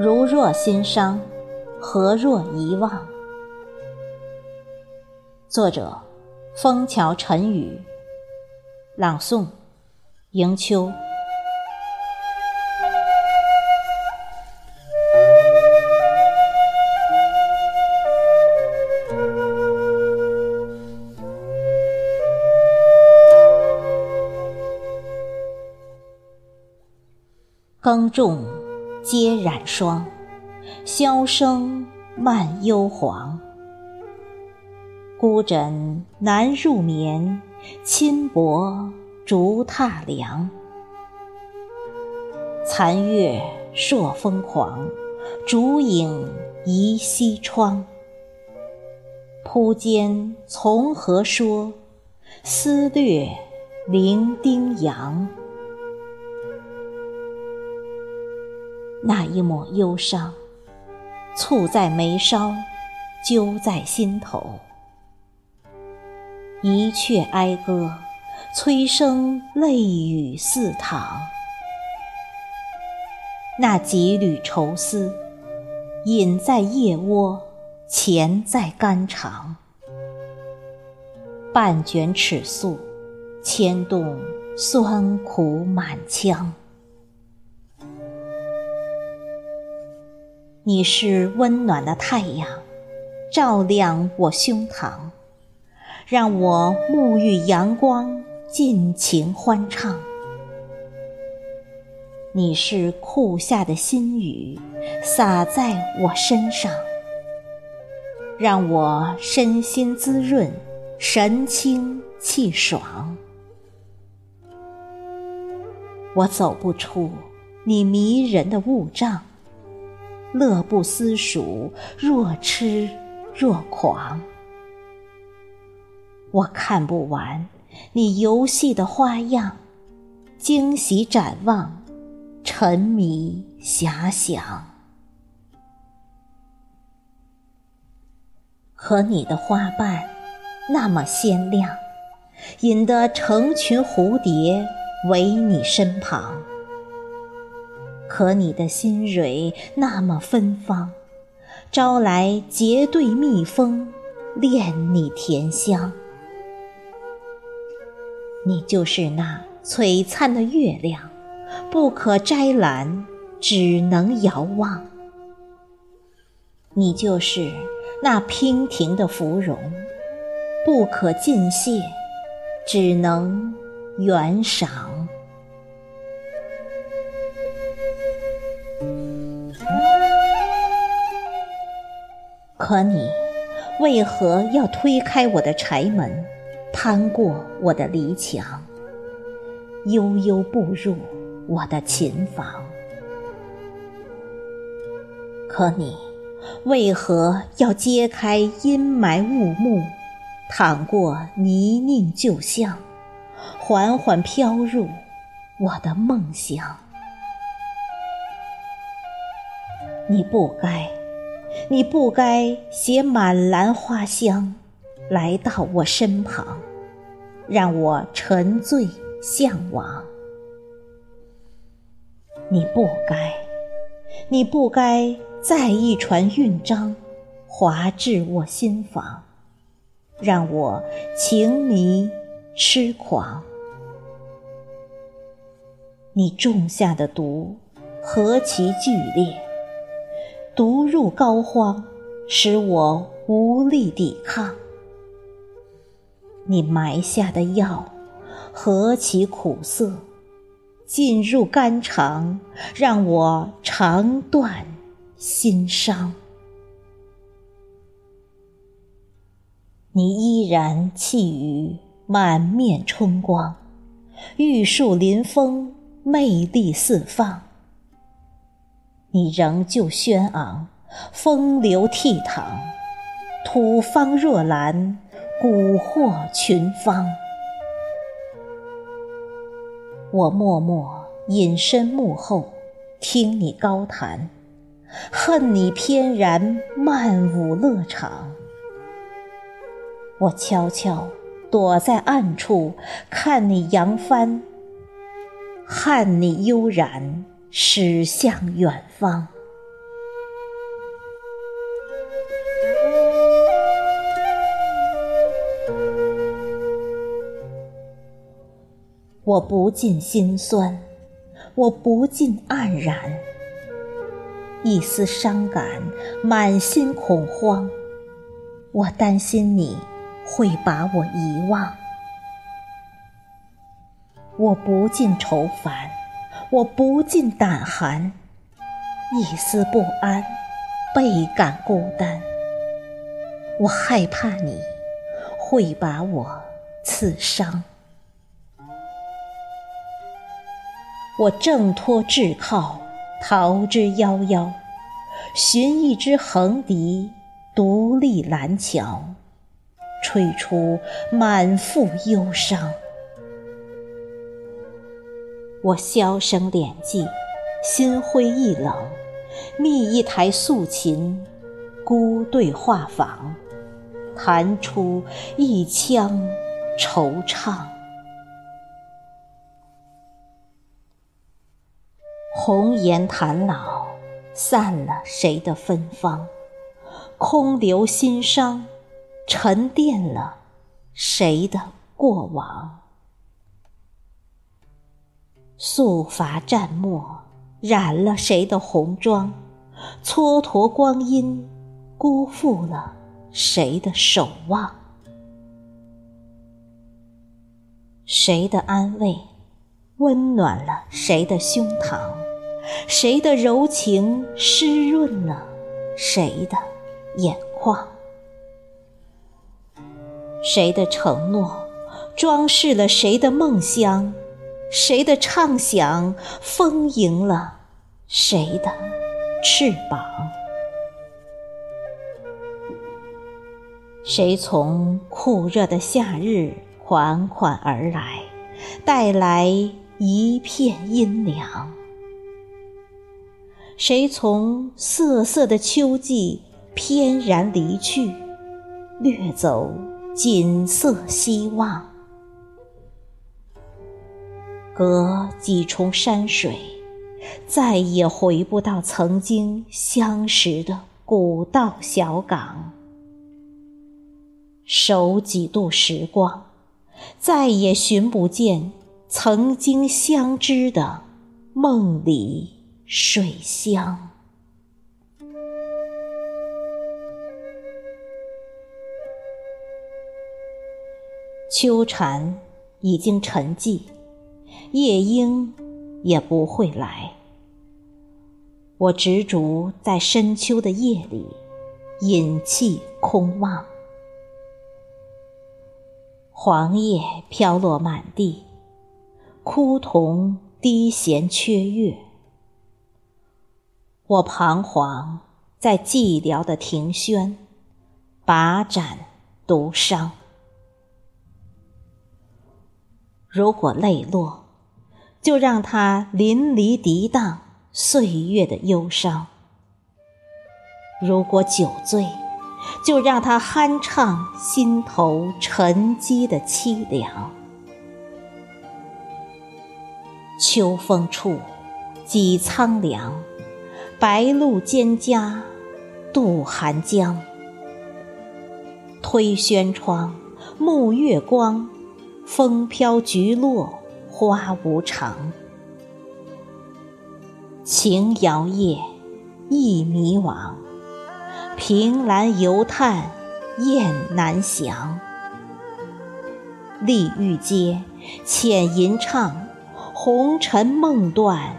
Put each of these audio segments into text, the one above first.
如若心伤，何若遗忘？作者：枫桥晨雨，朗诵：迎秋。耕种皆染霜，箫声漫幽篁。孤枕难入眠，轻薄逐榻凉。残月朔风狂，烛影移西窗。铺间从何说？思略零丁洋。那一抹忧伤，簇在眉梢，揪在心头。一阙哀歌，催生泪雨四淌。那几缕愁丝，隐在腋窝，潜在肝肠。半卷尺素，牵动酸苦满腔。你是温暖的太阳，照亮我胸膛，让我沐浴阳光，尽情欢唱。你是酷夏的新雨，洒在我身上，让我身心滋润，神清气爽。我走不出你迷人的雾障。乐不思蜀，若痴若狂。我看不完你游戏的花样，惊喜展望，沉迷遐想。可你的花瓣那么鲜亮，引得成群蝴蝶围你身旁。可你的心蕊那么芬芳，招来结对蜜蜂恋你甜香。你就是那璀璨的月亮，不可摘揽，只能遥望。你就是那娉婷的芙蓉，不可尽谢，只能远赏。可你为何要推开我的柴门，攀过我的篱墙，悠悠步入我的琴房？可你为何要揭开阴霾雾幕，淌过泥泞旧巷，缓缓飘入我的梦乡？你不该。你不该携满篮花香来到我身旁，让我沉醉向往。你不该，你不该再一传韵章划至我心房，让我情迷痴狂。你种下的毒何其剧烈！毒入膏肓，使我无力抵抗。你埋下的药何其苦涩，进入肝肠，让我肠断心伤。你依然气宇满面春光，玉树临风，魅力四方。你仍旧轩昂，风流倜傥，吐芳若兰，蛊惑群芳。我默默隐身幕后，听你高谈，恨你翩然漫舞乐场。我悄悄躲在暗处，看你扬帆，看你悠然。驶向远方。我不禁心酸我不禁黯然。一丝伤感满心恐慌。我担心你会把我遗忘。我不禁愁烦我不禁胆寒，一丝不安，倍感孤单。我害怕你会把我刺伤。我挣脱桎梏，逃之夭夭，寻一支横笛，独立蓝桥，吹出满腹忧伤。我销声敛迹，心灰意冷，觅一台素琴，孤对画舫，弹出一腔惆怅。红颜弹老，散了谁的芬芳？空留心伤，沉淀了谁的过往？素发蘸墨，染了谁的红妆？蹉跎光阴，辜负了谁的守望？谁的安慰，温暖了谁的胸膛？谁的柔情湿润了谁的眼眶？谁的承诺装饰了谁的梦乡？谁的畅想丰盈了谁的翅膀？谁从酷热的夏日缓缓而来，带来一片阴凉？谁从瑟瑟的秋季翩然离去，掠走锦瑟希望？隔几重山水，再也回不到曾经相识的古道小港；守几度时光，再也寻不见曾经相知的梦里。水乡，秋蝉已经沉寂，夜莺也不会来。我执着在深秋的夜里，隐气空望，黄叶飘落满地，枯桐低弦缺月。我彷徨在寂寥的庭轩，把盏独伤。如果泪落，就让它淋漓涤荡岁月的忧伤；如果酒醉，就让它酣畅心头沉积的凄凉。秋风处，几苍凉。白露蒹葭渡寒江，推轩窗，沐月光，风飘菊落花无常。情摇曳，意迷惘，凭栏犹叹雁南翔。丽玉阶，浅吟唱，红尘梦断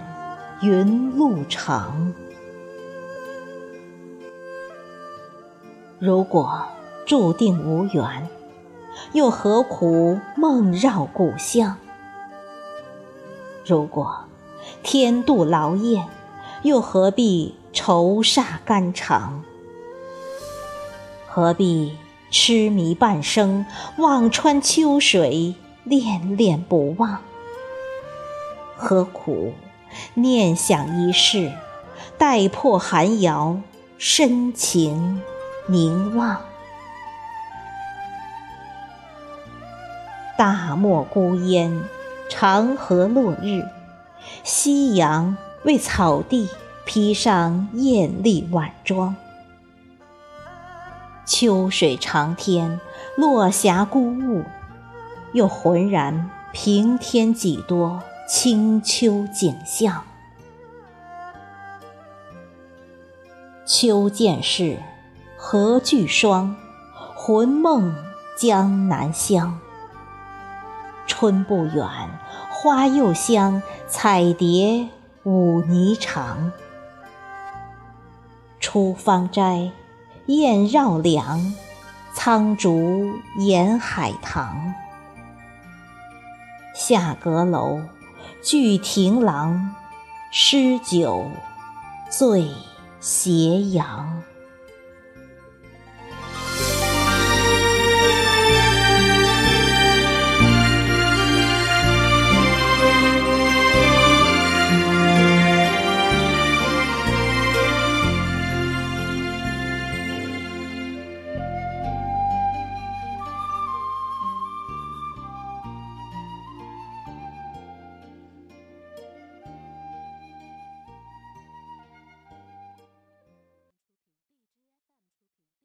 云路长。如果注定无缘，又何苦梦绕故乡？如果天妒劳燕，又何必愁煞肝肠？何必痴迷半生，望穿秋水，恋恋不忘？何苦念想一世，待破寒窑，深情？凝望，大漠孤烟，长河落日，夕阳为草地披上艳丽晚装。秋水长天，落霞孤鹜，又浑然平添几多清秋景象。秋渐逝，何惧霜？魂梦江南乡。春不远，花又香，彩蝶舞霓裳。出芳斋，燕绕梁，苍竹掩海棠。下阁楼，聚亭廊，诗酒醉斜阳。